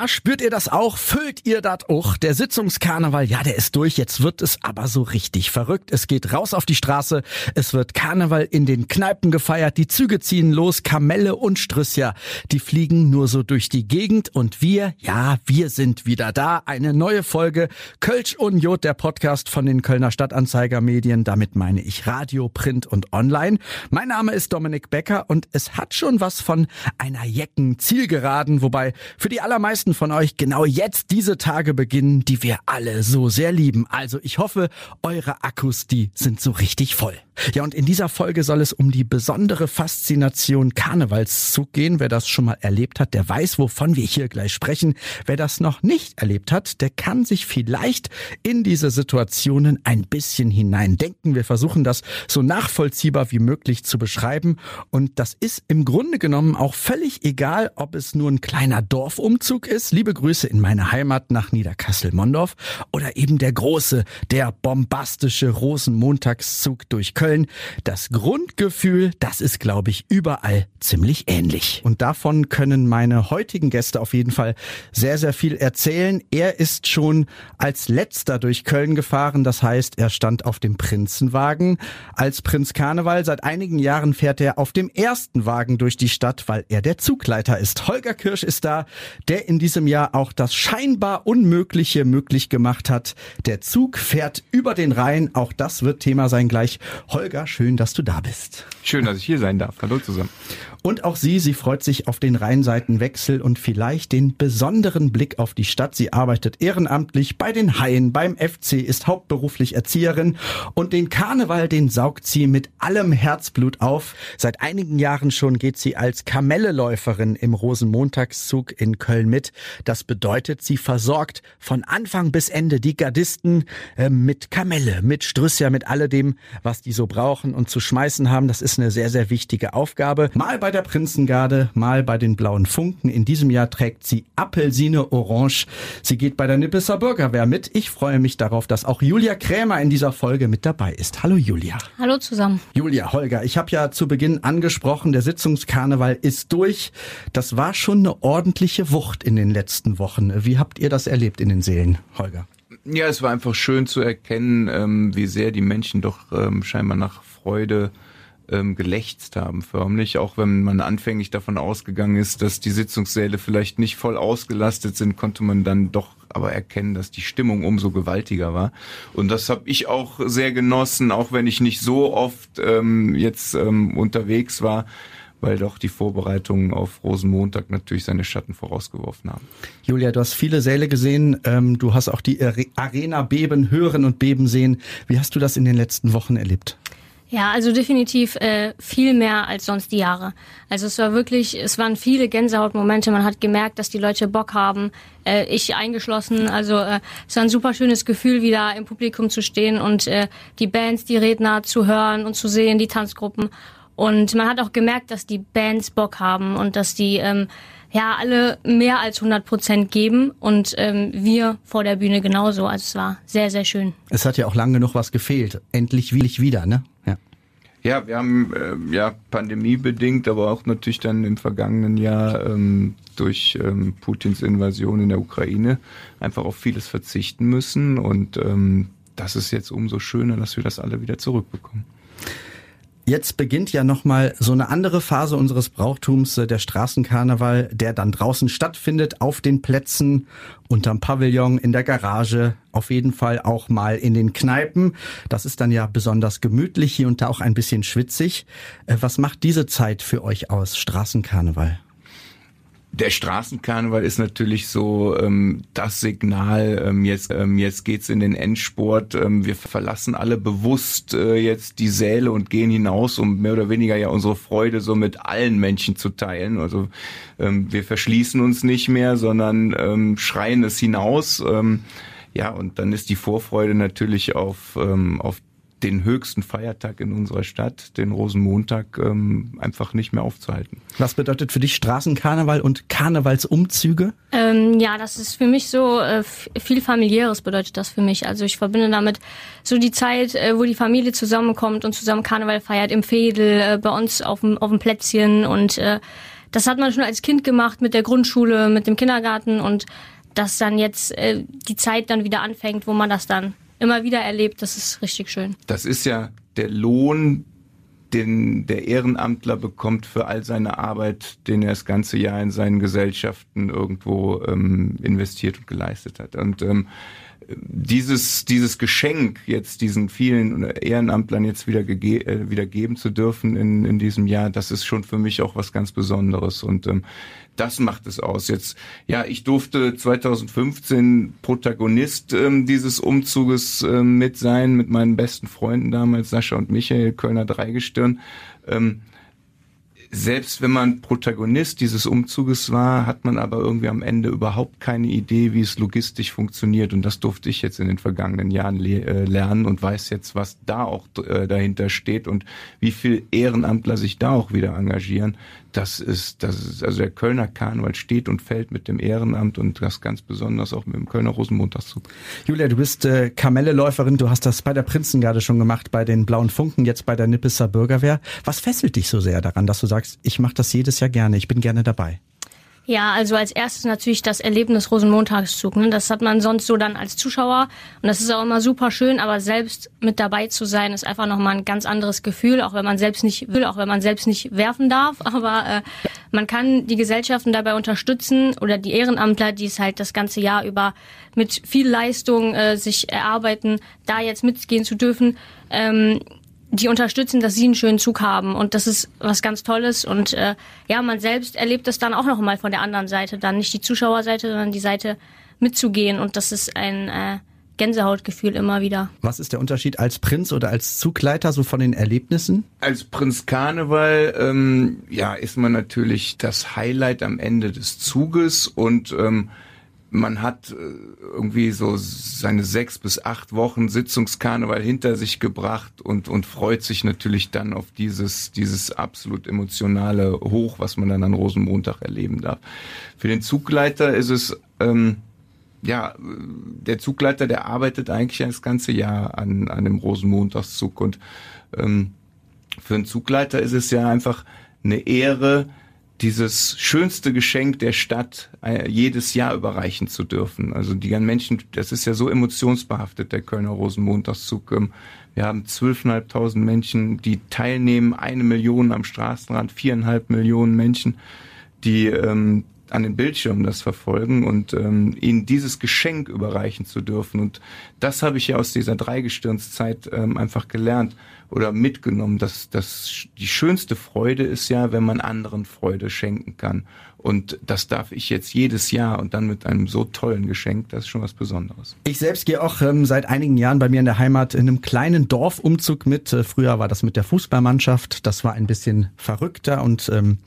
Na, spürt ihr das auch? Füllt ihr das auch? Der Sitzungskarneval, ja, der ist durch. Jetzt wird es aber so richtig verrückt. Es geht raus auf die Straße. Es wird Karneval in den Kneipen gefeiert. Die Züge ziehen los. Kamelle und Strüssia, die fliegen nur so durch die Gegend. Und wir, ja, wir sind wieder da. Eine neue Folge Kölsch und Jod, der Podcast von den Kölner Stadtanzeiger Medien. Damit meine ich Radio, Print und Online. Mein Name ist Dominik Becker und es hat schon was von einer Jecken Zielgeraden, wobei für die aller allermeisten von euch genau jetzt diese Tage beginnen, die wir alle so sehr lieben. Also ich hoffe, eure Akkus, die sind so richtig voll. Ja, und in dieser Folge soll es um die besondere Faszination Karnevalszug gehen. Wer das schon mal erlebt hat, der weiß, wovon wir hier gleich sprechen. Wer das noch nicht erlebt hat, der kann sich vielleicht in diese Situationen ein bisschen hineindenken. Wir versuchen das so nachvollziehbar wie möglich zu beschreiben. Und das ist im Grunde genommen auch völlig egal, ob es nur ein kleiner Dorfumzug ist. Liebe Grüße in meine Heimat nach Niederkassel-Mondorf oder eben der große, der bombastische Rosenmontagszug durch Köln Köln. Das Grundgefühl, das ist, glaube ich, überall ziemlich ähnlich. Und davon können meine heutigen Gäste auf jeden Fall sehr, sehr viel erzählen. Er ist schon als letzter durch Köln gefahren. Das heißt, er stand auf dem Prinzenwagen als Prinz Karneval. Seit einigen Jahren fährt er auf dem ersten Wagen durch die Stadt, weil er der Zugleiter ist. Holger Kirsch ist da, der in diesem Jahr auch das scheinbar Unmögliche möglich gemacht hat. Der Zug fährt über den Rhein. Auch das wird Thema sein gleich. Holger, schön, dass du da bist. Schön, dass ich hier sein darf. Hallo zusammen. Und auch sie, sie freut sich auf den Rheinseitenwechsel und vielleicht den besonderen Blick auf die Stadt. Sie arbeitet ehrenamtlich bei den Haien, beim FC, ist hauptberuflich Erzieherin und den Karneval, den saugt sie mit allem Herzblut auf. Seit einigen Jahren schon geht sie als Kamelleläuferin im Rosenmontagszug in Köln mit. Das bedeutet, sie versorgt von Anfang bis Ende die Gardisten äh, mit Kamelle, mit Strüssia, mit alledem, was die so brauchen und zu schmeißen haben. Das ist eine sehr, sehr wichtige Aufgabe. Mal bei bei der Prinzengarde, mal bei den Blauen Funken. In diesem Jahr trägt sie Apelsine Orange. Sie geht bei der Nippeser Bürgerwehr mit. Ich freue mich darauf, dass auch Julia Krämer in dieser Folge mit dabei ist. Hallo Julia. Hallo zusammen. Julia, Holger, ich habe ja zu Beginn angesprochen, der Sitzungskarneval ist durch. Das war schon eine ordentliche Wucht in den letzten Wochen. Wie habt ihr das erlebt in den Seelen, Holger? Ja, es war einfach schön zu erkennen, ähm, wie sehr die Menschen doch ähm, scheinbar nach Freude ähm, gelächzt haben förmlich, auch wenn man anfänglich davon ausgegangen ist, dass die Sitzungssäle vielleicht nicht voll ausgelastet sind, konnte man dann doch aber erkennen, dass die Stimmung umso gewaltiger war. Und das habe ich auch sehr genossen, auch wenn ich nicht so oft ähm, jetzt ähm, unterwegs war weil doch die Vorbereitungen auf Rosenmontag natürlich seine Schatten vorausgeworfen haben. Julia, du hast viele Säle gesehen, ähm, du hast auch die Arena beben hören und beben sehen. Wie hast du das in den letzten Wochen erlebt? Ja, also definitiv äh, viel mehr als sonst die Jahre. Also es war wirklich, es waren viele Gänsehautmomente. Man hat gemerkt, dass die Leute Bock haben, äh, ich eingeschlossen. Also äh, es war ein super schönes Gefühl, wieder im Publikum zu stehen und äh, die Bands, die Redner zu hören und zu sehen, die Tanzgruppen. Und man hat auch gemerkt, dass die Bands Bock haben und dass die ähm, ja alle mehr als 100 Prozent geben und ähm, wir vor der Bühne genauso. Also es war sehr, sehr schön. Es hat ja auch lange genug was gefehlt. Endlich will ich wieder, ne? Ja. Wir haben äh, ja pandemiebedingt, aber auch natürlich dann im vergangenen Jahr ähm, durch ähm, Putins Invasion in der Ukraine einfach auf vieles verzichten müssen und ähm, das ist jetzt umso schöner, dass wir das alle wieder zurückbekommen. Jetzt beginnt ja nochmal so eine andere Phase unseres Brauchtums, äh, der Straßenkarneval, der dann draußen stattfindet, auf den Plätzen, unterm Pavillon, in der Garage, auf jeden Fall auch mal in den Kneipen. Das ist dann ja besonders gemütlich hier und da auch ein bisschen schwitzig. Äh, was macht diese Zeit für euch aus, Straßenkarneval? Der Straßenkarneval ist natürlich so ähm, das Signal, ähm, jetzt, ähm, jetzt geht's in den Endsport. Ähm, wir verlassen alle bewusst äh, jetzt die Säle und gehen hinaus, um mehr oder weniger ja unsere Freude so mit allen Menschen zu teilen. Also ähm, wir verschließen uns nicht mehr, sondern ähm, schreien es hinaus. Ähm, ja, und dann ist die Vorfreude natürlich auf, ähm, auf den höchsten Feiertag in unserer Stadt, den Rosenmontag, ähm, einfach nicht mehr aufzuhalten. Was bedeutet für dich Straßenkarneval und Karnevalsumzüge? Ähm, ja, das ist für mich so äh, viel familiäres bedeutet das für mich. Also ich verbinde damit so die Zeit, äh, wo die Familie zusammenkommt und zusammen Karneval feiert im Fädel, äh, bei uns auf dem, auf dem Plätzchen und äh, das hat man schon als Kind gemacht mit der Grundschule, mit dem Kindergarten und dass dann jetzt äh, die Zeit dann wieder anfängt, wo man das dann immer wieder erlebt, das ist richtig schön. Das ist ja der Lohn, den der Ehrenamtler bekommt für all seine Arbeit, den er das ganze Jahr in seinen Gesellschaften irgendwo ähm, investiert und geleistet hat. Und ähm, dieses, dieses Geschenk jetzt diesen vielen Ehrenamtlern jetzt wieder, gege äh, wieder geben zu dürfen in, in diesem Jahr, das ist schon für mich auch was ganz Besonderes und ähm, das macht es aus. Jetzt, ja, ich durfte 2015 Protagonist ähm, dieses Umzuges ähm, mit sein, mit meinen besten Freunden damals, Sascha und Michael, Kölner Dreigestirn. Ähm, selbst wenn man Protagonist dieses Umzuges war, hat man aber irgendwie am Ende überhaupt keine Idee, wie es logistisch funktioniert. Und das durfte ich jetzt in den vergangenen Jahren le äh, lernen und weiß jetzt, was da auch äh, dahinter steht und wie viel Ehrenamtler sich da auch wieder engagieren. Das ist, das ist, also der Kölner Karneval steht und fällt mit dem Ehrenamt und das ganz besonders auch mit dem Kölner Rosenmontagszug. Julia, du bist äh, Kamelleläuferin, du hast das bei der Prinzengarde schon gemacht, bei den Blauen Funken, jetzt bei der Nippeser Bürgerwehr. Was fesselt dich so sehr daran, dass du sagst, ich mache das jedes Jahr gerne, ich bin gerne dabei? Ja, also als erstes natürlich das Erlebnis Rosenmontagszug. Ne? Das hat man sonst so dann als Zuschauer und das ist auch immer super schön, aber selbst mit dabei zu sein ist einfach nochmal ein ganz anderes Gefühl, auch wenn man selbst nicht will, auch wenn man selbst nicht werfen darf, aber äh, man kann die Gesellschaften dabei unterstützen oder die Ehrenamtler, die es halt das ganze Jahr über mit viel Leistung äh, sich erarbeiten, da jetzt mitgehen zu dürfen. Ähm, die unterstützen, dass sie einen schönen Zug haben. Und das ist was ganz Tolles. Und äh, ja, man selbst erlebt das dann auch noch mal von der anderen Seite, dann nicht die Zuschauerseite, sondern die Seite mitzugehen. Und das ist ein äh, Gänsehautgefühl immer wieder. Was ist der Unterschied als Prinz oder als Zugleiter so von den Erlebnissen? Als Prinz Karneval ähm, ja ist man natürlich das Highlight am Ende des Zuges. Und ähm, man hat äh, irgendwie so seine sechs bis acht Wochen Sitzungskarneval hinter sich gebracht und, und freut sich natürlich dann auf dieses, dieses absolut emotionale Hoch, was man dann an Rosenmontag erleben darf. Für den Zugleiter ist es, ähm, ja, der Zugleiter, der arbeitet eigentlich das ganze Jahr an, an dem Rosenmontagszug und ähm, für einen Zugleiter ist es ja einfach eine Ehre, dieses schönste Geschenk der Stadt äh, jedes Jahr überreichen zu dürfen. Also die ganzen Menschen, das ist ja so emotionsbehaftet, der Kölner Rosenmontagszug. Ähm, wir haben zwölfeinhalbtausend Menschen, die teilnehmen, eine Million am Straßenrand, viereinhalb Millionen Menschen, die ähm, an den Bildschirmen das verfolgen und ähm, ihnen dieses Geschenk überreichen zu dürfen. Und das habe ich ja aus dieser Dreigestirnszeit ähm, einfach gelernt oder mitgenommen, dass, dass die schönste Freude ist ja, wenn man anderen Freude schenken kann. Und das darf ich jetzt jedes Jahr und dann mit einem so tollen Geschenk, das ist schon was Besonderes. Ich selbst gehe auch ähm, seit einigen Jahren bei mir in der Heimat in einem kleinen Dorfumzug mit. Äh, früher war das mit der Fußballmannschaft. Das war ein bisschen verrückter und ähm,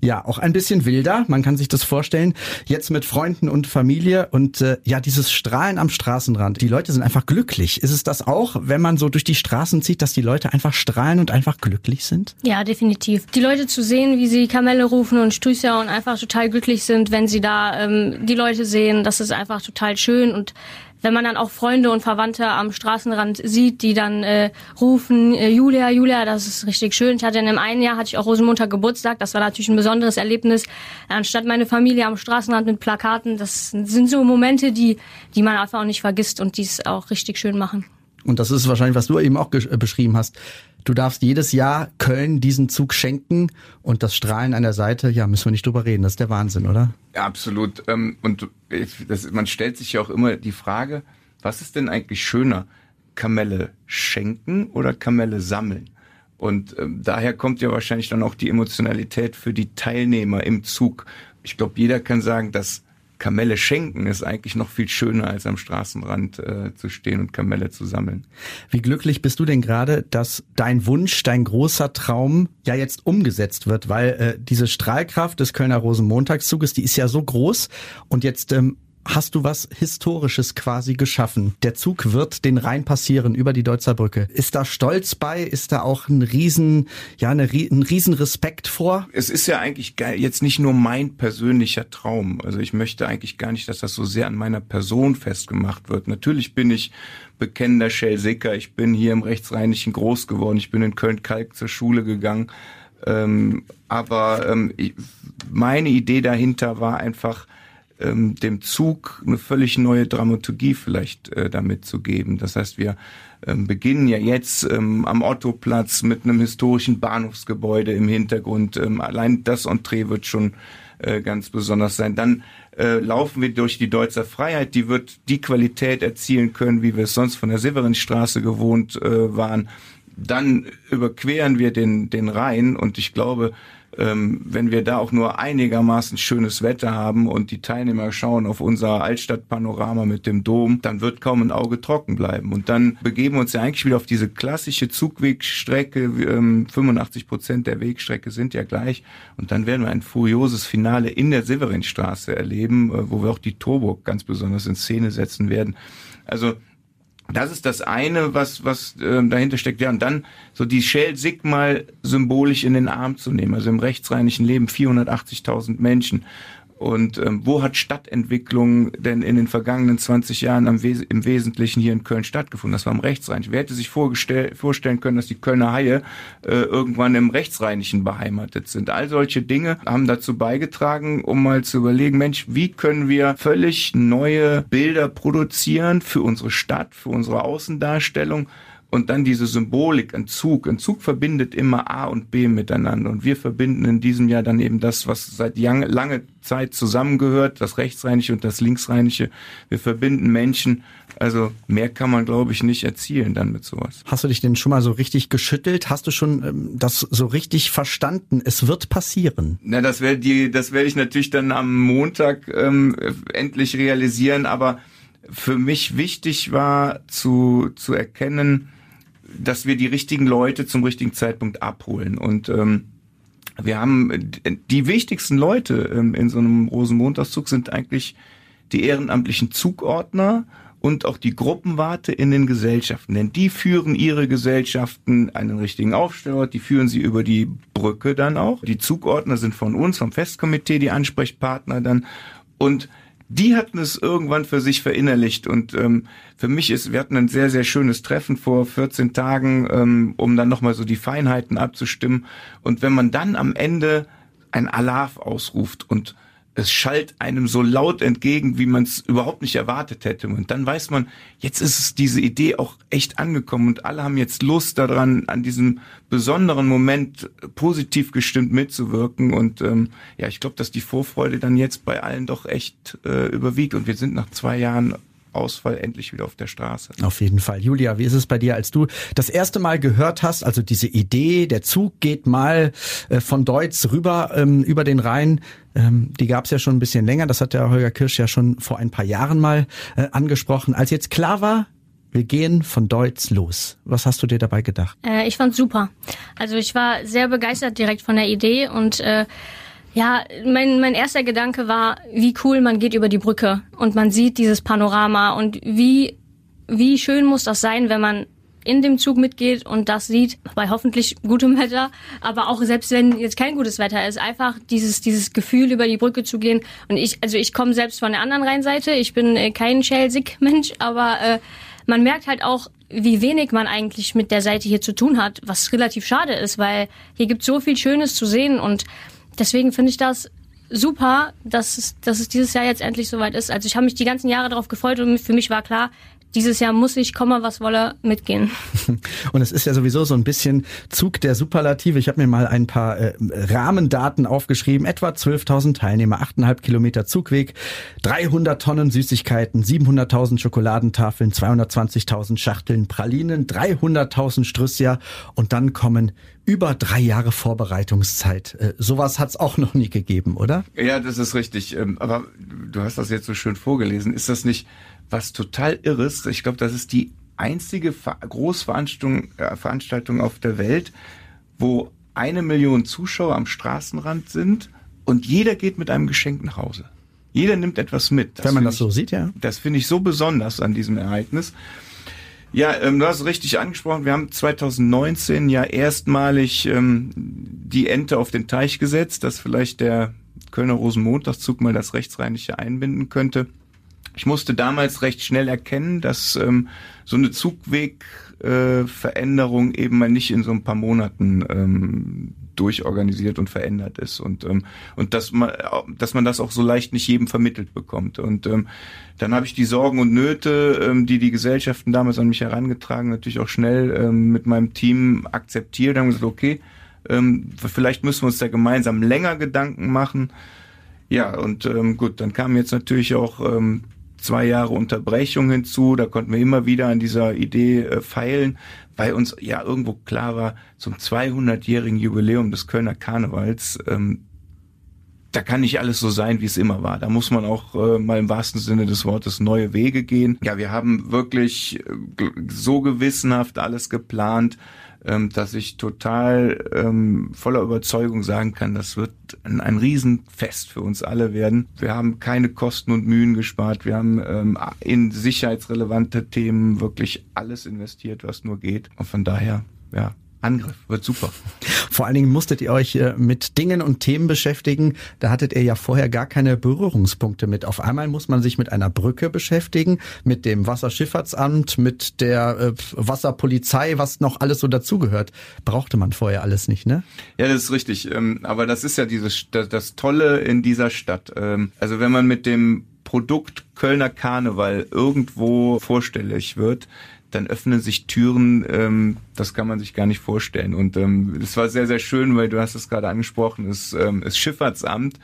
ja, auch ein bisschen wilder. Man kann sich das vorstellen. Jetzt mit Freunden und Familie und äh, ja, dieses Strahlen am Straßenrand. Die Leute sind einfach glücklich. Ist es das auch, wenn man so durch die Straßen zieht, dass die Leute einfach strahlen und einfach glücklich sind? Ja, definitiv. Die Leute zu sehen, wie sie Kamelle rufen und Strüßer und einfach total glücklich sind, wenn sie da ähm, die Leute sehen. Das ist einfach total schön und wenn man dann auch Freunde und Verwandte am Straßenrand sieht, die dann äh, rufen, äh, Julia, Julia, das ist richtig schön. Ich hatte in einem einen Jahr hatte ich auch Rosenmontag Geburtstag, das war natürlich ein besonderes Erlebnis. Anstatt meine Familie am Straßenrand mit Plakaten, das sind so Momente, die, die man einfach auch nicht vergisst und die es auch richtig schön machen. Und das ist wahrscheinlich, was du eben auch äh, beschrieben hast. Du darfst jedes Jahr Köln diesen Zug schenken und das Strahlen an der Seite, ja, müssen wir nicht drüber reden. Das ist der Wahnsinn, oder? Ja, absolut. Ähm, und man stellt sich ja auch immer die Frage, was ist denn eigentlich schöner? Kamelle schenken oder Kamelle sammeln? Und ähm, daher kommt ja wahrscheinlich dann auch die Emotionalität für die Teilnehmer im Zug. Ich glaube, jeder kann sagen, dass Kamelle schenken ist eigentlich noch viel schöner, als am Straßenrand äh, zu stehen und Kamelle zu sammeln. Wie glücklich bist du denn gerade, dass dein Wunsch, dein großer Traum ja jetzt umgesetzt wird, weil äh, diese Strahlkraft des Kölner Rosenmontagszuges, die ist ja so groß und jetzt ähm, hast du was Historisches quasi geschaffen. Der Zug wird den Rhein passieren über die Deutzer Brücke. Ist da Stolz bei? Ist da auch ein riesen, ja, eine, ein riesen Respekt vor? Es ist ja eigentlich jetzt nicht nur mein persönlicher Traum. Also ich möchte eigentlich gar nicht, dass das so sehr an meiner Person festgemacht wird. Natürlich bin ich bekennender Schellsicker. Ich bin hier im Rechtsrheinischen groß geworden. Ich bin in Köln-Kalk zur Schule gegangen. Ähm, aber ähm, ich, meine Idee dahinter war einfach, ähm, dem Zug eine völlig neue Dramaturgie vielleicht äh, damit zu geben. Das heißt, wir ähm, beginnen ja jetzt ähm, am Ottoplatz mit einem historischen Bahnhofsgebäude im Hintergrund. Ähm, allein das Entree wird schon äh, ganz besonders sein. Dann äh, laufen wir durch die Deutzer Freiheit, die wird die Qualität erzielen können, wie wir es sonst von der Severinstraße gewohnt äh, waren. Dann überqueren wir den, den Rhein und ich glaube, ähm, wenn wir da auch nur einigermaßen schönes Wetter haben und die Teilnehmer schauen auf unser Altstadtpanorama mit dem Dom, dann wird kaum ein Auge trocken bleiben. Und dann begeben wir uns ja eigentlich wieder auf diese klassische Zugwegstrecke. Ähm, 85 Prozent der Wegstrecke sind ja gleich. Und dann werden wir ein furioses Finale in der Severinstraße erleben, äh, wo wir auch die Torburg ganz besonders in Szene setzen werden. Also das ist das eine, was, was äh, dahinter steckt. Ja, und dann so die Shell Sig mal symbolisch in den Arm zu nehmen. Also im rechtsrheinischen Leben 480.000 Menschen. Und ähm, wo hat Stadtentwicklung denn in den vergangenen 20 Jahren am Wes im Wesentlichen hier in Köln stattgefunden? Das war im Rechtsrhein. Wer hätte sich vorstellen können, dass die Kölner Haie äh, irgendwann im Rechtsrheinischen beheimatet sind? All solche Dinge haben dazu beigetragen, um mal zu überlegen, Mensch, wie können wir völlig neue Bilder produzieren für unsere Stadt, für unsere Außendarstellung? Und dann diese Symbolik, ein Zug. Ein Zug verbindet immer A und B miteinander. Und wir verbinden in diesem Jahr dann eben das, was seit lange Zeit zusammengehört, das Rechtsrheinische und das Linksrheinische. Wir verbinden Menschen. Also mehr kann man, glaube ich, nicht erzielen dann mit sowas. Hast du dich denn schon mal so richtig geschüttelt? Hast du schon ähm, das so richtig verstanden? Es wird passieren. Na, das werde die, das werde ich natürlich dann am Montag ähm, endlich realisieren. Aber für mich wichtig war zu, zu erkennen, dass wir die richtigen Leute zum richtigen Zeitpunkt abholen. Und ähm, wir haben die wichtigsten Leute ähm, in so einem Rosenmontagszug sind eigentlich die ehrenamtlichen Zugordner und auch die Gruppenwarte in den Gesellschaften. Denn die führen ihre Gesellschaften einen richtigen Aufstellort, die führen sie über die Brücke dann auch. Die Zugordner sind von uns, vom Festkomitee, die Ansprechpartner dann. Und die hatten es irgendwann für sich verinnerlicht und ähm, für mich ist, wir hatten ein sehr, sehr schönes Treffen vor 14 Tagen, ähm, um dann nochmal so die Feinheiten abzustimmen. Und wenn man dann am Ende ein Alarv ausruft und es schallt einem so laut entgegen, wie man es überhaupt nicht erwartet hätte. Und dann weiß man, jetzt ist es diese Idee auch echt angekommen und alle haben jetzt Lust daran, an diesem besonderen Moment positiv gestimmt mitzuwirken. Und ähm, ja, ich glaube, dass die Vorfreude dann jetzt bei allen doch echt äh, überwiegt. Und wir sind nach zwei Jahren Ausfall endlich wieder auf der Straße. Auf jeden Fall. Julia, wie ist es bei dir, als du das erste Mal gehört hast, also diese Idee, der Zug geht mal äh, von Deutz rüber ähm, über den Rhein, ähm, die gab es ja schon ein bisschen länger, das hat der Holger Kirsch ja schon vor ein paar Jahren mal äh, angesprochen. Als jetzt klar war, wir gehen von Deutz los. Was hast du dir dabei gedacht? Äh, ich fand's super. Also ich war sehr begeistert direkt von der Idee und äh, ja, mein, mein erster Gedanke war, wie cool man geht über die Brücke und man sieht dieses Panorama und wie, wie schön muss das sein, wenn man in dem Zug mitgeht und das sieht, bei hoffentlich gutem Wetter, aber auch selbst wenn jetzt kein gutes Wetter ist, einfach dieses, dieses Gefühl über die Brücke zu gehen. Und ich, also ich komme selbst von der anderen Rheinseite, ich bin äh, kein Schelsig-Mensch, aber äh, man merkt halt auch, wie wenig man eigentlich mit der Seite hier zu tun hat, was relativ schade ist, weil hier gibt so viel Schönes zu sehen und deswegen finde ich das super, dass es, dass es dieses Jahr jetzt endlich soweit ist. Also ich habe mich die ganzen Jahre darauf gefreut und für mich war klar, dieses Jahr muss ich, komme was wolle, mitgehen. Und es ist ja sowieso so ein bisschen Zug der Superlative. Ich habe mir mal ein paar äh, Rahmendaten aufgeschrieben. Etwa 12.000 Teilnehmer, 8,5 Kilometer Zugweg, 300 Tonnen Süßigkeiten, 700.000 Schokoladentafeln, 220.000 Schachteln Pralinen, 300.000 Strüssia und dann kommen über drei Jahre Vorbereitungszeit. Äh, sowas hat es auch noch nie gegeben, oder? Ja, das ist richtig. Ähm, aber du hast das jetzt so schön vorgelesen. Ist das nicht was total irres. Ich glaube, das ist die einzige Großveranstaltung äh, Veranstaltung auf der Welt, wo eine Million Zuschauer am Straßenrand sind und jeder geht mit einem Geschenk nach Hause. Jeder nimmt etwas mit. Das Wenn man das ich, so sieht, ja. Das finde ich so besonders an diesem Ereignis. Ja, ähm, du hast richtig angesprochen. Wir haben 2019 ja erstmalig ähm, die Ente auf den Teich gesetzt, dass vielleicht der Kölner Rosenmontagszug mal das Rechtsrheinische einbinden könnte. Ich musste damals recht schnell erkennen, dass ähm, so eine Zugwegveränderung äh, eben mal nicht in so ein paar Monaten ähm, durchorganisiert und verändert ist und ähm, und dass man dass man das auch so leicht nicht jedem vermittelt bekommt und ähm, dann habe ich die Sorgen und Nöte, ähm, die die Gesellschaften damals an mich herangetragen, natürlich auch schnell ähm, mit meinem Team akzeptiert, haben gesagt, okay, ähm, vielleicht müssen wir uns da gemeinsam länger Gedanken machen. Ja, und ähm, gut, dann kam jetzt natürlich auch ähm, zwei Jahre Unterbrechung hinzu. Da konnten wir immer wieder an dieser Idee äh, feilen, weil uns ja irgendwo klar war, zum 200-jährigen Jubiläum des Kölner Karnevals, ähm, da kann nicht alles so sein, wie es immer war. Da muss man auch äh, mal im wahrsten Sinne des Wortes neue Wege gehen. Ja, wir haben wirklich äh, so gewissenhaft alles geplant ähm, dass ich total ähm, voller Überzeugung sagen kann, das wird ein, ein Riesenfest für uns alle werden. Wir haben keine Kosten und Mühen gespart. Wir haben ähm, in sicherheitsrelevante Themen wirklich alles investiert, was nur geht. Und von daher, ja, Angriff. Wird super. Vor allen Dingen musstet ihr euch äh, mit Dingen und Themen beschäftigen. Da hattet ihr ja vorher gar keine Berührungspunkte mit. Auf einmal muss man sich mit einer Brücke beschäftigen, mit dem Wasserschifffahrtsamt, mit der äh, Wasserpolizei, was noch alles so dazugehört. Brauchte man vorher alles nicht, ne? Ja, das ist richtig. Ähm, aber das ist ja dieses, das Tolle in dieser Stadt. Ähm, also wenn man mit dem Produkt Kölner Karneval irgendwo vorstellig wird, dann öffnen sich Türen, ähm, das kann man sich gar nicht vorstellen. Und ähm, es war sehr, sehr schön, weil du hast es gerade angesprochen, das, ähm, das Schifffahrtsamt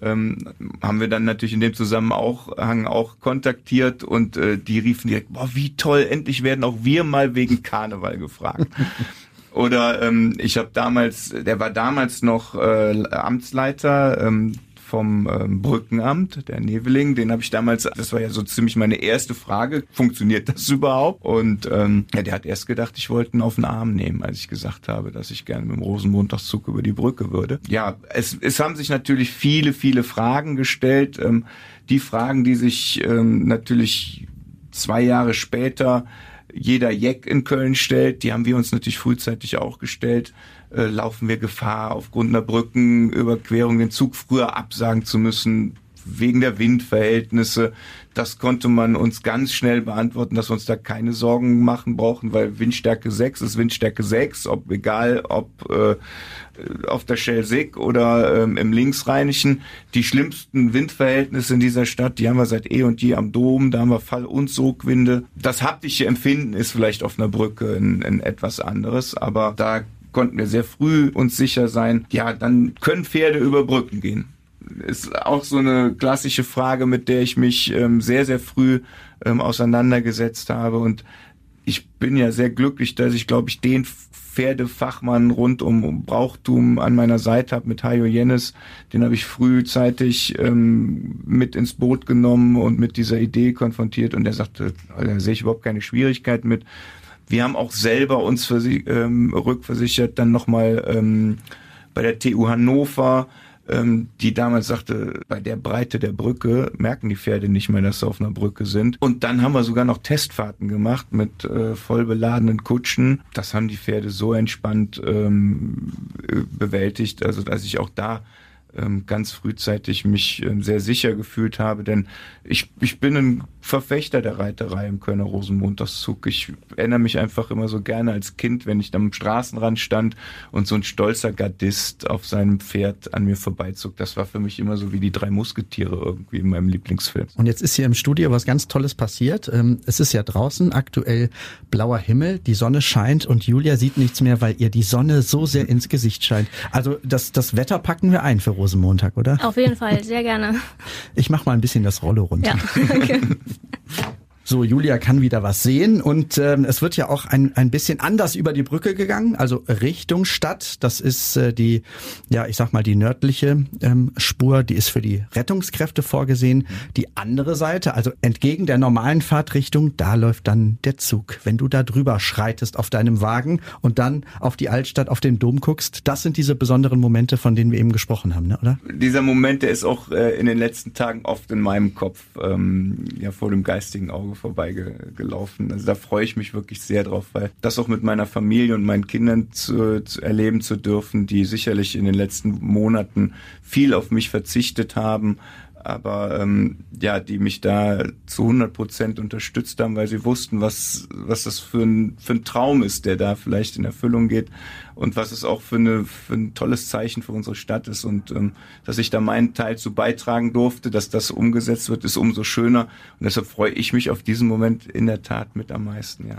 ähm, haben wir dann natürlich in dem Zusammenhang auch kontaktiert und äh, die riefen direkt, boah, wie toll, endlich werden auch wir mal wegen Karneval gefragt. Oder ähm, ich habe damals, der war damals noch äh, Amtsleiter, ähm, vom ähm, Brückenamt, der Neveling, den habe ich damals, das war ja so ziemlich meine erste Frage, funktioniert das überhaupt? Und ähm, ja, der hat erst gedacht, ich wollte ihn auf den Arm nehmen, als ich gesagt habe, dass ich gerne mit dem Rosenmontagszug über die Brücke würde. Ja, es, es haben sich natürlich viele, viele Fragen gestellt. Ähm, die Fragen, die sich ähm, natürlich zwei Jahre später jeder Jeck in Köln stellt, die haben wir uns natürlich frühzeitig auch gestellt äh, laufen wir Gefahr, aufgrund einer Brückenüberquerung den Zug früher absagen zu müssen, wegen der Windverhältnisse. Das konnte man uns ganz schnell beantworten, dass wir uns da keine Sorgen machen brauchen, weil Windstärke 6 ist Windstärke 6, ob egal ob äh, auf der Schelsig oder ähm, im Linksrheinischen. Die schlimmsten Windverhältnisse in dieser Stadt, die haben wir seit eh und je am Dom, da haben wir Fall- und Sogwinde. Das haptische Empfinden ist vielleicht auf einer Brücke ein, ein etwas anderes, aber da konnten wir sehr früh uns sicher sein, ja, dann können Pferde über Brücken gehen. Ist auch so eine klassische Frage, mit der ich mich ähm, sehr, sehr früh ähm, auseinandergesetzt habe. Und ich bin ja sehr glücklich, dass ich, glaube ich, den Pferdefachmann rund um Brauchtum an meiner Seite habe mit Hajo Jennes. Den habe ich frühzeitig ähm, mit ins Boot genommen und mit dieser Idee konfrontiert. Und er sagte, da sehe ich überhaupt keine Schwierigkeit mit. Wir haben auch selber uns ähm, rückversichert, dann nochmal ähm, bei der TU Hannover, ähm, die damals sagte, bei der Breite der Brücke merken die Pferde nicht mehr, dass sie auf einer Brücke sind. Und dann haben wir sogar noch Testfahrten gemacht mit äh, voll beladenen Kutschen. Das haben die Pferde so entspannt ähm, bewältigt, also dass ich auch da ganz frühzeitig mich ähm, sehr sicher gefühlt habe, denn ich, ich bin ein Verfechter der Reiterei im Kölner Rosenmontagszug. Ich erinnere mich einfach immer so gerne als Kind, wenn ich am Straßenrand stand und so ein stolzer Gardist auf seinem Pferd an mir vorbeizog. Das war für mich immer so wie die drei Musketiere irgendwie in meinem Lieblingsfilm. Und jetzt ist hier im Studio was ganz Tolles passiert. Ähm, es ist ja draußen aktuell blauer Himmel, die Sonne scheint und Julia sieht nichts mehr, weil ihr die Sonne so sehr ins Gesicht scheint. Also das, das Wetter packen wir ein für Rosenmontag, oder? Auf jeden Fall, sehr gerne. Ich mach mal ein bisschen das Rollo runter. Ja, okay. So, Julia kann wieder was sehen und ähm, es wird ja auch ein, ein bisschen anders über die Brücke gegangen, also Richtung Stadt. Das ist äh, die, ja, ich sag mal, die nördliche ähm, Spur, die ist für die Rettungskräfte vorgesehen. Die andere Seite, also entgegen der normalen Fahrtrichtung, da läuft dann der Zug. Wenn du da drüber schreitest auf deinem Wagen und dann auf die Altstadt, auf den Dom guckst, das sind diese besonderen Momente, von denen wir eben gesprochen haben, ne, oder? Dieser Moment, der ist auch äh, in den letzten Tagen oft in meinem Kopf ähm, ja vor dem geistigen Auge vorbeigelaufen. Also da freue ich mich wirklich sehr drauf, weil das auch mit meiner Familie und meinen Kindern zu, zu erleben zu dürfen, die sicherlich in den letzten Monaten viel auf mich verzichtet haben, aber ähm, ja, die mich da zu 100 Prozent unterstützt haben, weil sie wussten, was was das für ein für ein Traum ist, der da vielleicht in Erfüllung geht und was es auch für eine für ein tolles Zeichen für unsere Stadt ist und ähm, dass ich da meinen Teil zu beitragen durfte, dass das umgesetzt wird, ist umso schöner und deshalb freue ich mich auf diesen Moment in der Tat mit am meisten. Ja.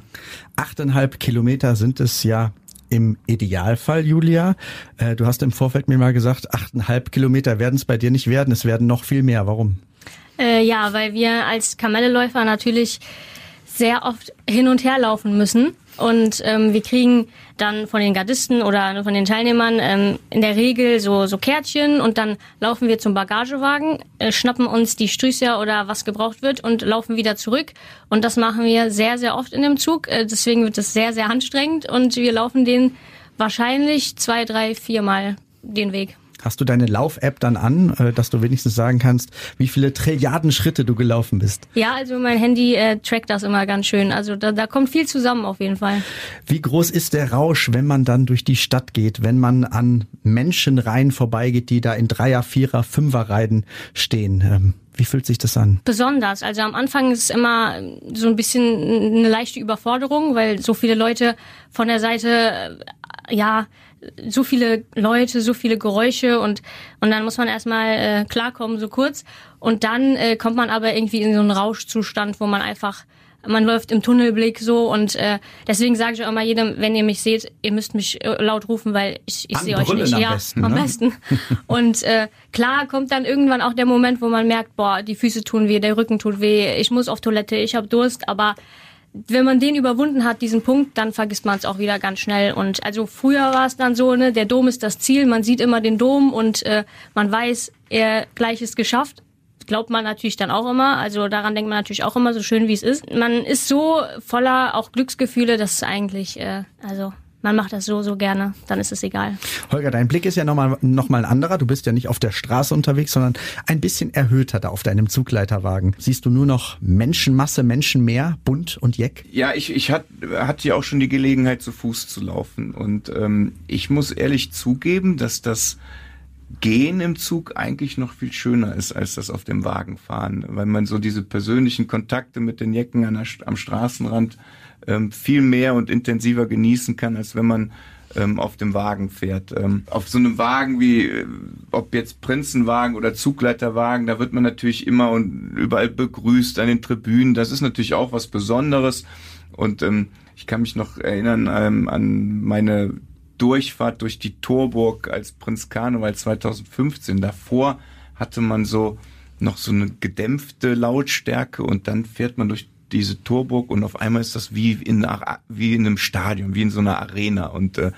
Achteinhalb Kilometer sind es ja im Idealfall, Julia. Äh, du hast im Vorfeld mir mal gesagt, achteinhalb Kilometer werden es bei dir nicht werden, es werden noch viel mehr. Warum? Äh, ja, weil wir als Kamelleläufer natürlich sehr oft hin und her laufen müssen. Und ähm, wir kriegen dann von den Gardisten oder von den Teilnehmern ähm, in der Regel so, so Kärtchen und dann laufen wir zum Bagagewagen, äh, schnappen uns die Strüßer oder was gebraucht wird und laufen wieder zurück. Und das machen wir sehr, sehr oft in dem Zug. Äh, deswegen wird es sehr, sehr anstrengend und wir laufen den wahrscheinlich zwei, drei, viermal den Weg. Hast du deine Lauf-App dann an, äh, dass du wenigstens sagen kannst, wie viele Trilliarden Schritte du gelaufen bist? Ja, also mein Handy äh, trackt das immer ganz schön. Also da, da kommt viel zusammen auf jeden Fall. Wie groß ist der Rausch, wenn man dann durch die Stadt geht, wenn man an Menschenreihen vorbeigeht, die da in Dreier, Vierer, Fünferreihen stehen? Ähm, wie fühlt sich das an? Besonders. Also am Anfang ist es immer so ein bisschen eine leichte Überforderung, weil so viele Leute von der Seite, äh, ja, so viele Leute, so viele Geräusche und und dann muss man erstmal äh, klarkommen, so kurz. Und dann äh, kommt man aber irgendwie in so einen Rauschzustand, wo man einfach man läuft im Tunnelblick so und äh, deswegen sage ich auch immer jedem, wenn ihr mich seht, ihr müsst mich äh, laut rufen, weil ich, ich sehe euch nicht. Am ja, besten, am ne? besten. Und äh, klar kommt dann irgendwann auch der Moment, wo man merkt, boah, die Füße tun weh, der Rücken tut weh, ich muss auf Toilette, ich habe Durst, aber wenn man den überwunden hat, diesen Punkt, dann vergisst man es auch wieder ganz schnell. Und also früher war es dann so, ne, der Dom ist das Ziel, man sieht immer den Dom und äh, man weiß, er gleich ist geschafft. Glaubt man natürlich dann auch immer. Also daran denkt man natürlich auch immer, so schön wie es ist. Man ist so voller auch Glücksgefühle, dass es eigentlich, äh, also man macht das so, so gerne, dann ist es egal. Holger, dein Blick ist ja nochmal noch mal ein anderer. Du bist ja nicht auf der Straße unterwegs, sondern ein bisschen erhöhter da auf deinem Zugleiterwagen. Siehst du nur noch Menschenmasse, Menschenmeer, bunt und jeck? Ja, ich, ich hat, hatte ja auch schon die Gelegenheit, zu Fuß zu laufen. Und ähm, ich muss ehrlich zugeben, dass das Gehen im Zug eigentlich noch viel schöner ist als das auf dem Wagen fahren, weil man so diese persönlichen Kontakte mit den Jecken an der, am Straßenrand ähm, viel mehr und intensiver genießen kann, als wenn man ähm, auf dem Wagen fährt. Ähm, auf so einem Wagen wie, äh, ob jetzt Prinzenwagen oder Zugleiterwagen, da wird man natürlich immer und überall begrüßt an den Tribünen. Das ist natürlich auch was Besonderes. Und ähm, ich kann mich noch erinnern ähm, an meine Durchfahrt durch die Torburg als Prinz Karneval 2015. Davor hatte man so noch so eine gedämpfte Lautstärke und dann fährt man durch diese Torburg und auf einmal ist das wie in, wie in einem Stadion, wie in so einer Arena und äh,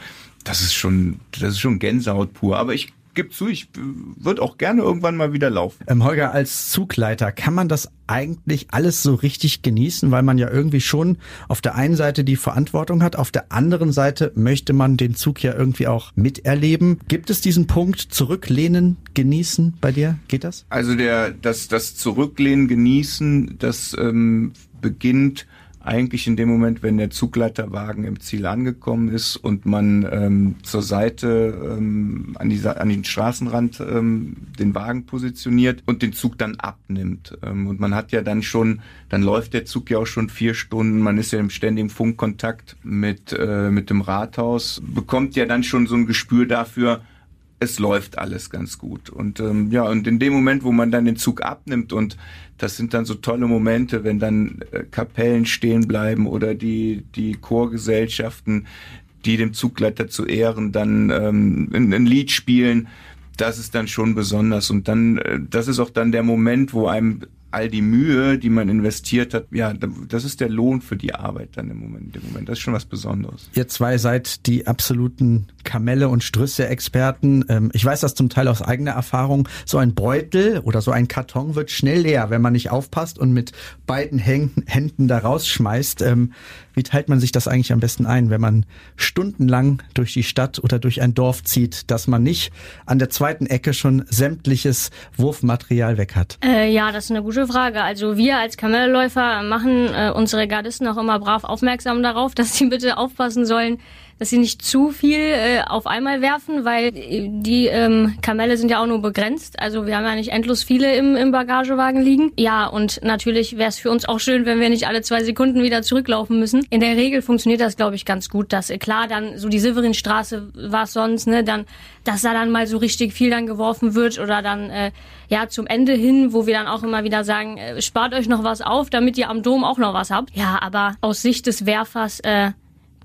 das ist schon, das ist schon Gänsehaut pur. Aber ich gebe zu, ich würde auch gerne irgendwann mal wieder laufen. Ähm, Holger, als Zugleiter, kann man das eigentlich alles so richtig genießen, weil man ja irgendwie schon auf der einen Seite die Verantwortung hat, auf der anderen Seite möchte man den Zug ja irgendwie auch miterleben. Gibt es diesen Punkt zurücklehnen, genießen bei dir? Geht das? Also der, das, das Zurücklehnen, Genießen, das ähm, beginnt eigentlich in dem Moment, wenn der Zugleiterwagen im Ziel angekommen ist und man ähm, zur Seite ähm, an, die, an den Straßenrand ähm, den Wagen positioniert und den Zug dann abnimmt. Ähm, und man hat ja dann schon, dann läuft der Zug ja auch schon vier Stunden, man ist ja im ständigen Funkkontakt mit, äh, mit dem Rathaus, bekommt ja dann schon so ein Gespür dafür, es läuft alles ganz gut. Und ähm, ja, und in dem Moment, wo man dann den Zug abnimmt und das sind dann so tolle Momente, wenn dann äh, Kapellen stehen bleiben oder die, die Chorgesellschaften, die dem Zugleiter zu Ehren dann ähm, ein, ein Lied spielen, das ist dann schon besonders. Und dann, äh, das ist auch dann der Moment, wo einem all die Mühe, die man investiert hat, ja, das ist der Lohn für die Arbeit dann im Moment. Im Moment. Das ist schon was Besonderes. Ihr zwei seid die absoluten Kamelle- und Strüsse-Experten. Ähm, ich weiß das zum Teil aus eigener Erfahrung. So ein Beutel oder so ein Karton wird schnell leer, wenn man nicht aufpasst und mit beiden Händen da rausschmeißt. Wie teilt man sich das eigentlich am besten ein, wenn man stundenlang durch die Stadt oder durch ein Dorf zieht, dass man nicht an der zweiten Ecke schon sämtliches Wurfmaterial weg hat? Äh, ja, das ist eine gute Frage. Also wir als Kamelläufer machen äh, unsere Gardisten auch immer brav aufmerksam darauf, dass sie bitte aufpassen sollen, dass sie nicht zu viel äh, auf einmal werfen, weil die ähm, Kamelle sind ja auch nur begrenzt. Also wir haben ja nicht endlos viele im, im Bagagewagen liegen. Ja, und natürlich wäre es für uns auch schön, wenn wir nicht alle zwei Sekunden wieder zurücklaufen müssen. In der Regel funktioniert das, glaube ich, ganz gut. Dass äh, klar, dann so die Severinstraße war sonst, ne, dann, dass da dann mal so richtig viel dann geworfen wird oder dann äh, ja zum Ende hin, wo wir dann auch immer wieder sagen, äh, spart euch noch was auf, damit ihr am Dom auch noch was habt. Ja, aber aus Sicht des Werfers äh,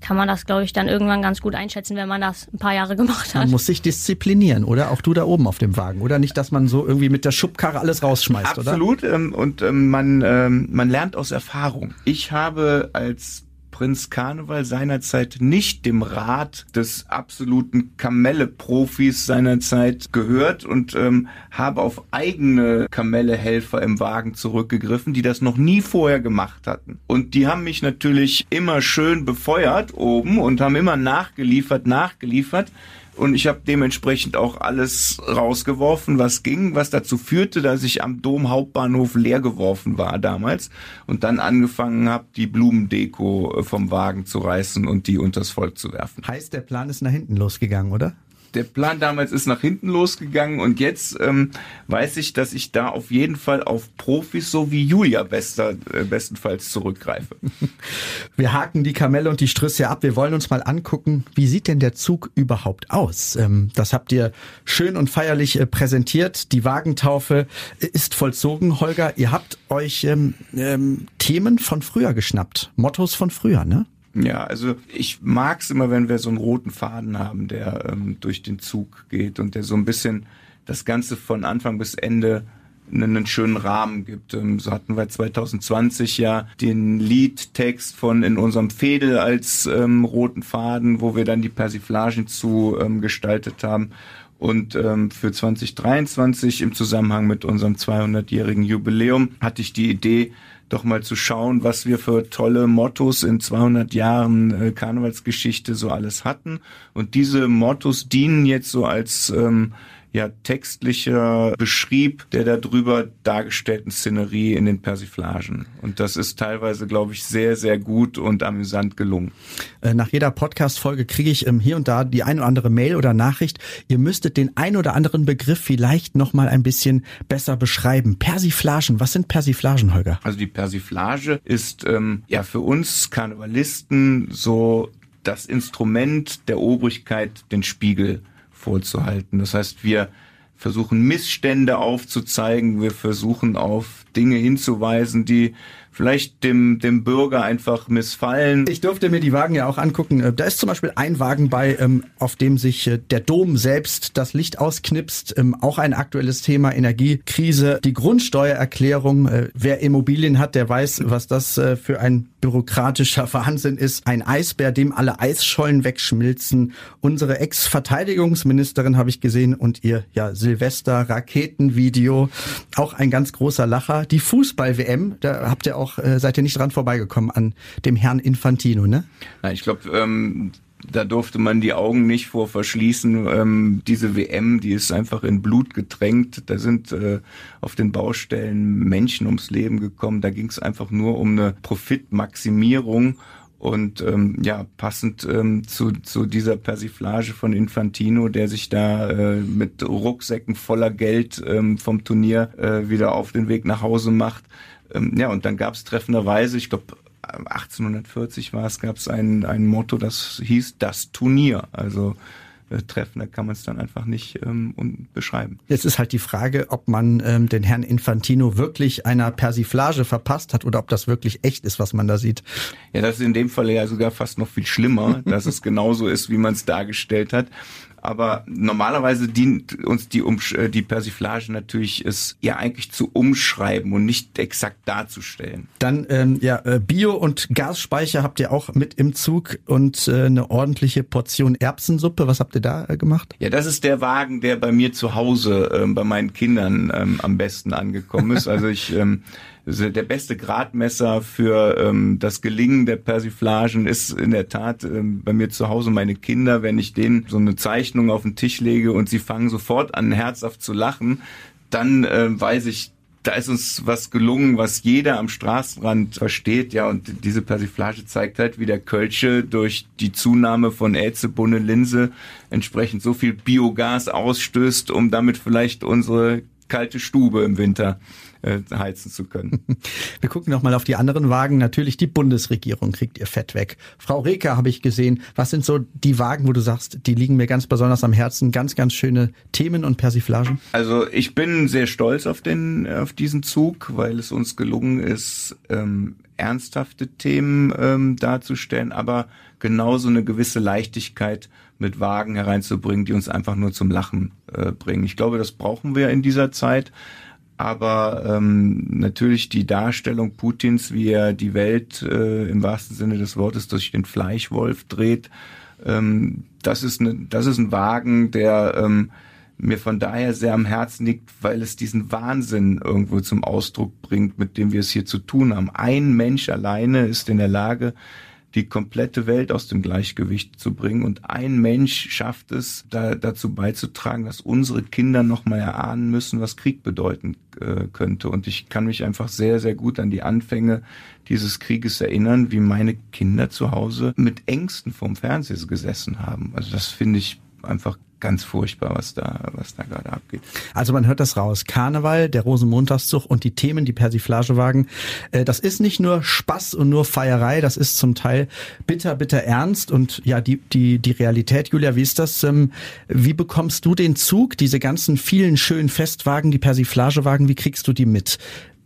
kann man das, glaube ich, dann irgendwann ganz gut einschätzen, wenn man das ein paar Jahre gemacht hat. Man muss sich disziplinieren, oder? Auch du da oben auf dem Wagen, oder? Nicht, dass man so irgendwie mit der Schubkarre alles rausschmeißt, Absolut, oder? Absolut. Ähm, und ähm, man, ähm, man lernt aus Erfahrung. Ich habe als Prinz Karneval seinerzeit nicht dem Rat des absoluten Kamelle-Profis seinerzeit gehört und ähm, habe auf eigene Kamelle-Helfer im Wagen zurückgegriffen, die das noch nie vorher gemacht hatten. Und die haben mich natürlich immer schön befeuert oben und haben immer nachgeliefert, nachgeliefert. Und ich habe dementsprechend auch alles rausgeworfen, was ging, was dazu führte, dass ich am Dom Hauptbahnhof leer geworfen war damals und dann angefangen habe, die Blumendeko äh, vom Wagen zu reißen und die unters Volk zu werfen. Heißt, der Plan ist nach hinten losgegangen, oder? Der Plan damals ist nach hinten losgegangen und jetzt ähm, weiß ich, dass ich da auf jeden Fall auf Profis so wie Julia bester, äh, bestenfalls zurückgreife. Wir haken die Kamelle und die Strüsse ab. Wir wollen uns mal angucken, wie sieht denn der Zug überhaupt aus? Ähm, das habt ihr schön und feierlich äh, präsentiert. Die Wagentaufe ist vollzogen, Holger. Ihr habt euch ähm, ähm, Themen von früher geschnappt, Mottos von früher, ne? Ja, also ich mag's immer, wenn wir so einen roten Faden haben, der ähm, durch den Zug geht und der so ein bisschen das Ganze von Anfang bis Ende einen schönen Rahmen gibt. Ähm, so hatten wir 2020 ja den Liedtext von in unserem Fädel als ähm, roten Faden, wo wir dann die Persiflagen zu ähm, gestaltet haben. Und ähm, für 2023 im Zusammenhang mit unserem 200-jährigen Jubiläum hatte ich die Idee, doch mal zu schauen, was wir für tolle Mottos in 200 Jahren äh, Karnevalsgeschichte so alles hatten. Und diese Mottos dienen jetzt so als ähm, ja, textlicher Beschrieb der darüber dargestellten Szenerie in den Persiflagen. Und das ist teilweise, glaube ich, sehr, sehr gut und amüsant gelungen. Äh, nach jeder Podcast-Folge kriege ich ähm, hier und da die ein oder andere Mail oder Nachricht. Ihr müsstet den ein oder anderen Begriff vielleicht noch mal ein bisschen besser beschreiben. Persiflagen, was sind Persiflagen, Holger? Also die Persiflage ist ähm, ja für uns Karnevalisten so das Instrument der Obrigkeit, den Spiegel vorzuhalten. Das heißt, wir versuchen Missstände aufzuzeigen, wir versuchen auf Dinge hinzuweisen, die vielleicht dem, dem Bürger einfach missfallen. Ich durfte mir die Wagen ja auch angucken. Äh, da ist zum Beispiel ein Wagen bei, ähm, auf dem sich äh, der Dom selbst das Licht ausknipst. Ähm, auch ein aktuelles Thema, Energiekrise. Die Grundsteuererklärung. Äh, wer Immobilien hat, der weiß, was das für ein bürokratischer Wahnsinn ist. Ein Eisbär, dem alle Eisschollen wegschmilzen. Unsere Ex-Verteidigungsministerin habe ich gesehen und ihr ja Silvester-Raketenvideo. Auch ein ganz großer Lacher. Die Fußball-WM, da habt ihr auch auch, äh, seid ihr nicht dran vorbeigekommen an dem Herrn Infantino, ne? Ja, ich glaube, ähm, da durfte man die Augen nicht vor verschließen. Ähm, diese WM, die ist einfach in Blut getränkt. Da sind äh, auf den Baustellen Menschen ums Leben gekommen. Da ging es einfach nur um eine Profitmaximierung. Und ähm, ja, passend ähm, zu, zu dieser Persiflage von Infantino, der sich da äh, mit Rucksäcken voller Geld ähm, vom Turnier äh, wieder auf den Weg nach Hause macht, ähm, ja, und dann gab es treffenderweise, ich glaube 1840 war es, gab es ein, ein Motto, das hieß das Turnier. Also äh, treffender kann man es dann einfach nicht ähm, beschreiben. Jetzt ist halt die Frage, ob man ähm, den Herrn Infantino wirklich einer Persiflage verpasst hat oder ob das wirklich echt ist, was man da sieht. Ja, das ist in dem Fall ja sogar fast noch viel schlimmer, dass es genauso ist, wie man es dargestellt hat. Aber normalerweise dient uns die, um, äh, die Persiflage natürlich, es ja eigentlich zu umschreiben und nicht exakt darzustellen. Dann ähm, ja äh, Bio- und Gasspeicher habt ihr auch mit im Zug und äh, eine ordentliche Portion Erbsensuppe. Was habt ihr da äh, gemacht? Ja, das ist der Wagen, der bei mir zu Hause ähm, bei meinen Kindern ähm, am besten angekommen ist. Also ich ähm, der beste Gradmesser für ähm, das Gelingen der Persiflagen ist in der Tat ähm, bei mir zu Hause meine Kinder, wenn ich denen so eine Zeichnung auf den Tisch lege und sie fangen sofort an herzhaft zu lachen, dann äh, weiß ich, da ist uns was gelungen, was jeder am Straßenrand versteht, ja, und diese Persiflage zeigt halt, wie der Kölsche durch die Zunahme von Ätzebunne Linse entsprechend so viel Biogas ausstößt, um damit vielleicht unsere kalte Stube im Winter äh, heizen zu können. Wir gucken noch mal auf die anderen Wagen. Natürlich die Bundesregierung kriegt ihr Fett weg. Frau Reker habe ich gesehen. Was sind so die Wagen, wo du sagst, die liegen mir ganz besonders am Herzen? Ganz, ganz schöne Themen und Persiflagen. Also ich bin sehr stolz auf den, auf diesen Zug, weil es uns gelungen ist, ähm, ernsthafte Themen ähm, darzustellen, aber genauso eine gewisse Leichtigkeit mit Wagen hereinzubringen, die uns einfach nur zum Lachen äh, bringen. Ich glaube, das brauchen wir in dieser Zeit aber ähm, natürlich die Darstellung Putins, wie er die Welt äh, im wahrsten Sinne des Wortes durch den Fleischwolf dreht, ähm, das ist ne, das ist ein Wagen, der ähm, mir von daher sehr am Herzen liegt, weil es diesen Wahnsinn irgendwo zum Ausdruck bringt, mit dem wir es hier zu tun haben. Ein Mensch alleine ist in der Lage, die komplette Welt aus dem Gleichgewicht zu bringen. Und ein Mensch schafft es, da, dazu beizutragen, dass unsere Kinder nochmal erahnen müssen, was Krieg bedeuten äh, könnte. Und ich kann mich einfach sehr, sehr gut an die Anfänge dieses Krieges erinnern, wie meine Kinder zu Hause mit Ängsten vorm Fernseher gesessen haben. Also das finde ich einfach ganz furchtbar, was da, was da gerade abgeht. Also man hört das raus. Karneval, der Rosenmontagszug und die Themen, die Persiflagewagen, äh, das ist nicht nur Spaß und nur Feierei, das ist zum Teil bitter, bitter ernst und ja, die, die, die Realität, Julia, wie ist das? Ähm, wie bekommst du den Zug, diese ganzen vielen schönen Festwagen, die Persiflagewagen, wie kriegst du die mit?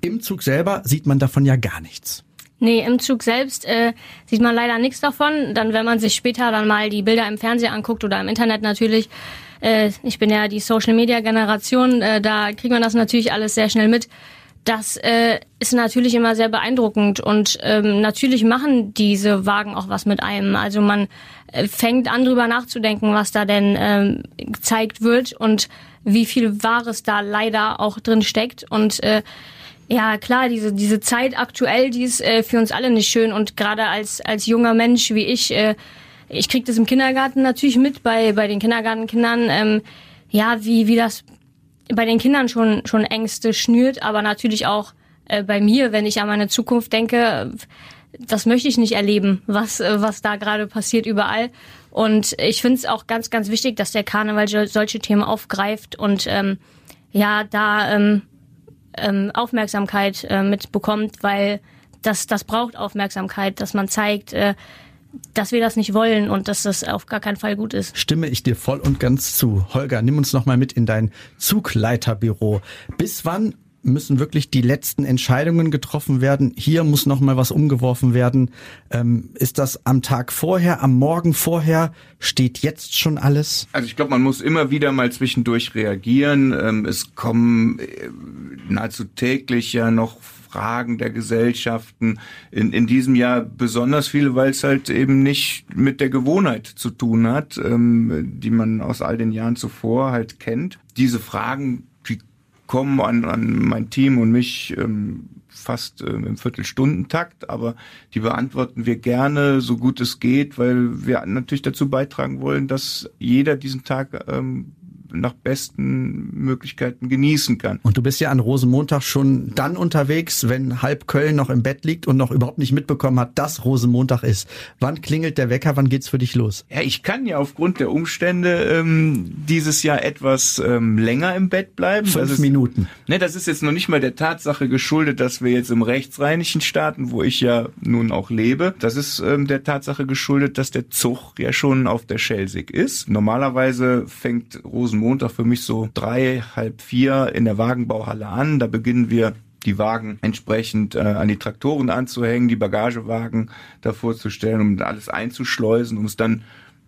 Im Zug selber sieht man davon ja gar nichts. Nee, im Zug selbst äh, sieht man leider nichts davon. Dann, wenn man sich später dann mal die Bilder im Fernsehen anguckt oder im Internet natürlich, äh, ich bin ja die Social Media Generation, äh, da kriegt man das natürlich alles sehr schnell mit. Das äh, ist natürlich immer sehr beeindruckend und ähm, natürlich machen diese Wagen auch was mit einem. Also man äh, fängt an drüber nachzudenken, was da denn ähm, gezeigt wird und wie viel Wahres da leider auch drin steckt und äh, ja, klar, diese, diese Zeit aktuell, die ist äh, für uns alle nicht schön. Und gerade als, als junger Mensch wie ich, äh, ich krieg das im Kindergarten natürlich mit bei, bei den Kindergartenkindern, ähm, ja, wie, wie das bei den Kindern schon, schon Ängste schnürt, aber natürlich auch äh, bei mir, wenn ich an meine Zukunft denke, das möchte ich nicht erleben, was, äh, was da gerade passiert überall. Und ich finde es auch ganz, ganz wichtig, dass der Karneval solche Themen aufgreift. Und ähm, ja, da ähm, ähm, Aufmerksamkeit äh, mitbekommt, weil das, das braucht Aufmerksamkeit, dass man zeigt, äh, dass wir das nicht wollen und dass das auf gar keinen Fall gut ist. Stimme ich dir voll und ganz zu. Holger, nimm uns noch mal mit in dein Zugleiterbüro. Bis wann müssen wirklich die letzten Entscheidungen getroffen werden. Hier muss noch mal was umgeworfen werden. Ähm, ist das am Tag vorher, am Morgen vorher? Steht jetzt schon alles? Also ich glaube, man muss immer wieder mal zwischendurch reagieren. Ähm, es kommen äh, nahezu täglich ja noch Fragen der Gesellschaften. In, in diesem Jahr besonders viele, weil es halt eben nicht mit der Gewohnheit zu tun hat, ähm, die man aus all den Jahren zuvor halt kennt. Diese Fragen kommen an, an mein Team und mich ähm, fast ähm, im Viertelstundentakt, aber die beantworten wir gerne, so gut es geht, weil wir natürlich dazu beitragen wollen, dass jeder diesen Tag ähm, nach besten Möglichkeiten genießen kann. Und du bist ja an Rosenmontag schon dann unterwegs, wenn halb Köln noch im Bett liegt und noch überhaupt nicht mitbekommen hat, dass Rosenmontag ist. Wann klingelt der Wecker? Wann geht's für dich los? Ja, ich kann ja aufgrund der Umstände ähm, dieses Jahr etwas ähm, länger im Bett bleiben. Fünf ist, Minuten. Ne, das ist jetzt noch nicht mal der Tatsache geschuldet, dass wir jetzt im rechtsrheinischen Staaten, wo ich ja nun auch lebe, das ist ähm, der Tatsache geschuldet, dass der Zug ja schon auf der Schelsig ist. Normalerweise fängt Rosenmontag Montag für mich so drei, halb vier in der Wagenbauhalle an. Da beginnen wir die Wagen entsprechend äh, an die Traktoren anzuhängen, die Bagagewagen davor zu stellen, um alles einzuschleusen, um es dann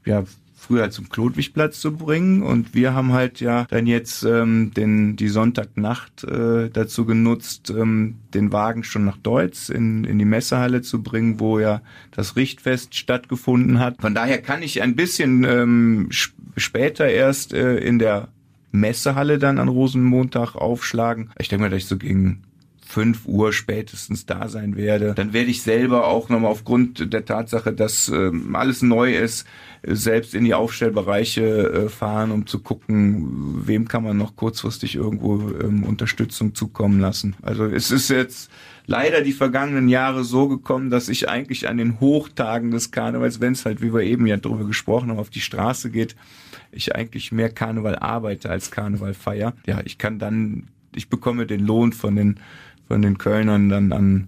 ja früher zum Klodwigplatz zu bringen. Und wir haben halt ja dann jetzt ähm, den, die Sonntagnacht äh, dazu genutzt, ähm, den Wagen schon nach Deutz in, in die Messehalle zu bringen, wo ja das Richtfest stattgefunden hat. Von daher kann ich ein bisschen ähm, später erst äh, in der Messehalle dann an Rosenmontag aufschlagen. Ich denke mal, dass ich so gegen 5 Uhr spätestens da sein werde. Dann werde ich selber auch nochmal aufgrund der Tatsache, dass ähm, alles neu ist, selbst in die Aufstellbereiche äh, fahren, um zu gucken, wem kann man noch kurzfristig irgendwo ähm, Unterstützung zukommen lassen. Also es ist jetzt leider die vergangenen Jahre so gekommen, dass ich eigentlich an den Hochtagen des Karnevals, wenn es halt, wie wir eben ja drüber gesprochen haben, auf die Straße geht, ich eigentlich mehr Karneval arbeite als Karneval feier. Ja, ich kann dann, ich bekomme den Lohn von den von den Kölnern dann an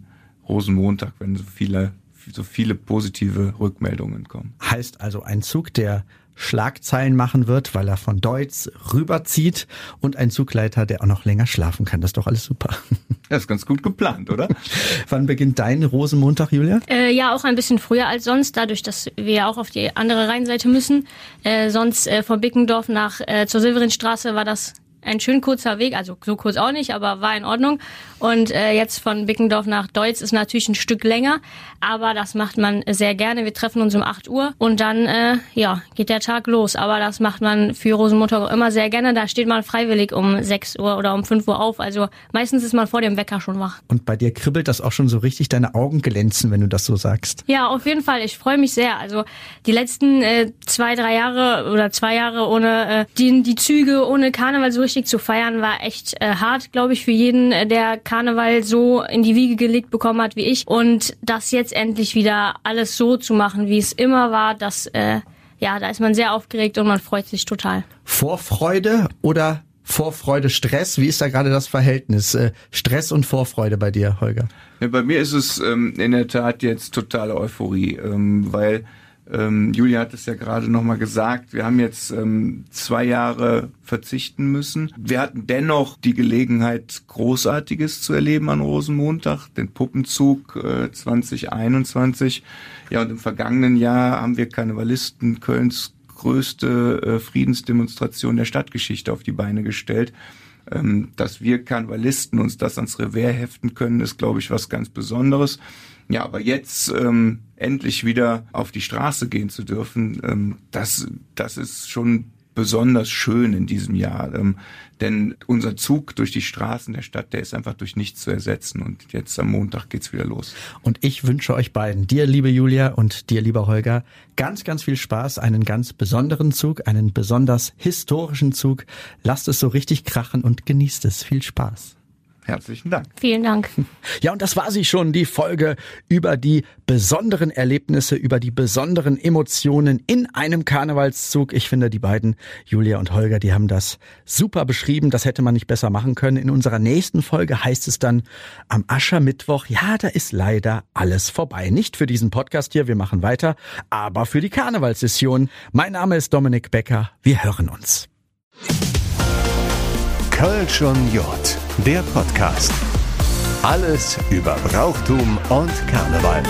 Rosenmontag, wenn so viele, so viele positive Rückmeldungen kommen. Heißt also ein Zug, der Schlagzeilen machen wird, weil er von Deutz rüberzieht und ein Zugleiter, der auch noch länger schlafen kann. Das ist doch alles super. Das ist ganz gut geplant, oder? Wann beginnt dein Rosenmontag, Julia? Äh, ja, auch ein bisschen früher als sonst, dadurch, dass wir ja auch auf die andere Rheinseite müssen. Äh, sonst äh, von Bickendorf nach äh, zur Silverinstraße war das ein schön kurzer Weg, also so kurz auch nicht, aber war in Ordnung. Und äh, jetzt von Bickendorf nach Deutz ist natürlich ein Stück länger, aber das macht man sehr gerne. Wir treffen uns um 8 Uhr und dann äh, ja geht der Tag los. Aber das macht man für Rosenmontag immer sehr gerne. Da steht man freiwillig um 6 Uhr oder um 5 Uhr auf. Also meistens ist man vor dem Wecker schon wach. Und bei dir kribbelt das auch schon so richtig, deine Augen glänzen, wenn du das so sagst. Ja, auf jeden Fall. Ich freue mich sehr. Also die letzten äh, zwei, drei Jahre oder zwei Jahre ohne äh, die, die Züge, ohne Karneval so richtig zu feiern, war echt äh, hart, glaube ich, für jeden, äh, der Karneval so in die Wiege gelegt bekommen hat wie ich. Und das jetzt endlich wieder alles so zu machen, wie es immer war, das, äh, ja, da ist man sehr aufgeregt und man freut sich total. Vorfreude oder Vorfreude, Stress? Wie ist da gerade das Verhältnis? Äh, Stress und Vorfreude bei dir, Holger? Ja, bei mir ist es ähm, in der Tat jetzt totale Euphorie, ähm, weil ähm, Julia hat es ja gerade nochmal gesagt, wir haben jetzt ähm, zwei Jahre verzichten müssen. Wir hatten dennoch die Gelegenheit, Großartiges zu erleben an Rosenmontag, den Puppenzug äh, 2021. Ja, und im vergangenen Jahr haben wir Karnevalisten Kölns größte äh, Friedensdemonstration der Stadtgeschichte auf die Beine gestellt. Ähm, dass wir Karnevalisten uns das ans Revers heften können, ist, glaube ich, was ganz Besonderes. Ja, aber jetzt ähm, endlich wieder auf die Straße gehen zu dürfen, ähm, das, das ist schon besonders schön in diesem Jahr. Ähm, denn unser Zug durch die Straßen der Stadt, der ist einfach durch nichts zu ersetzen. Und jetzt am Montag geht's wieder los. Und ich wünsche euch beiden, dir liebe Julia und dir lieber Holger, ganz, ganz viel Spaß, einen ganz besonderen Zug, einen besonders historischen Zug. Lasst es so richtig krachen und genießt es. Viel Spaß. Herzlichen Dank. Vielen Dank. Ja, und das war sie schon, die Folge über die besonderen Erlebnisse, über die besonderen Emotionen in einem Karnevalszug. Ich finde, die beiden, Julia und Holger, die haben das super beschrieben. Das hätte man nicht besser machen können. In unserer nächsten Folge heißt es dann am Aschermittwoch, ja, da ist leider alles vorbei. Nicht für diesen Podcast hier, wir machen weiter, aber für die Karnevalssession. Mein Name ist Dominik Becker. Wir hören uns. Kölsch und Jod, der Podcast. Alles über Brauchtum und Karneval.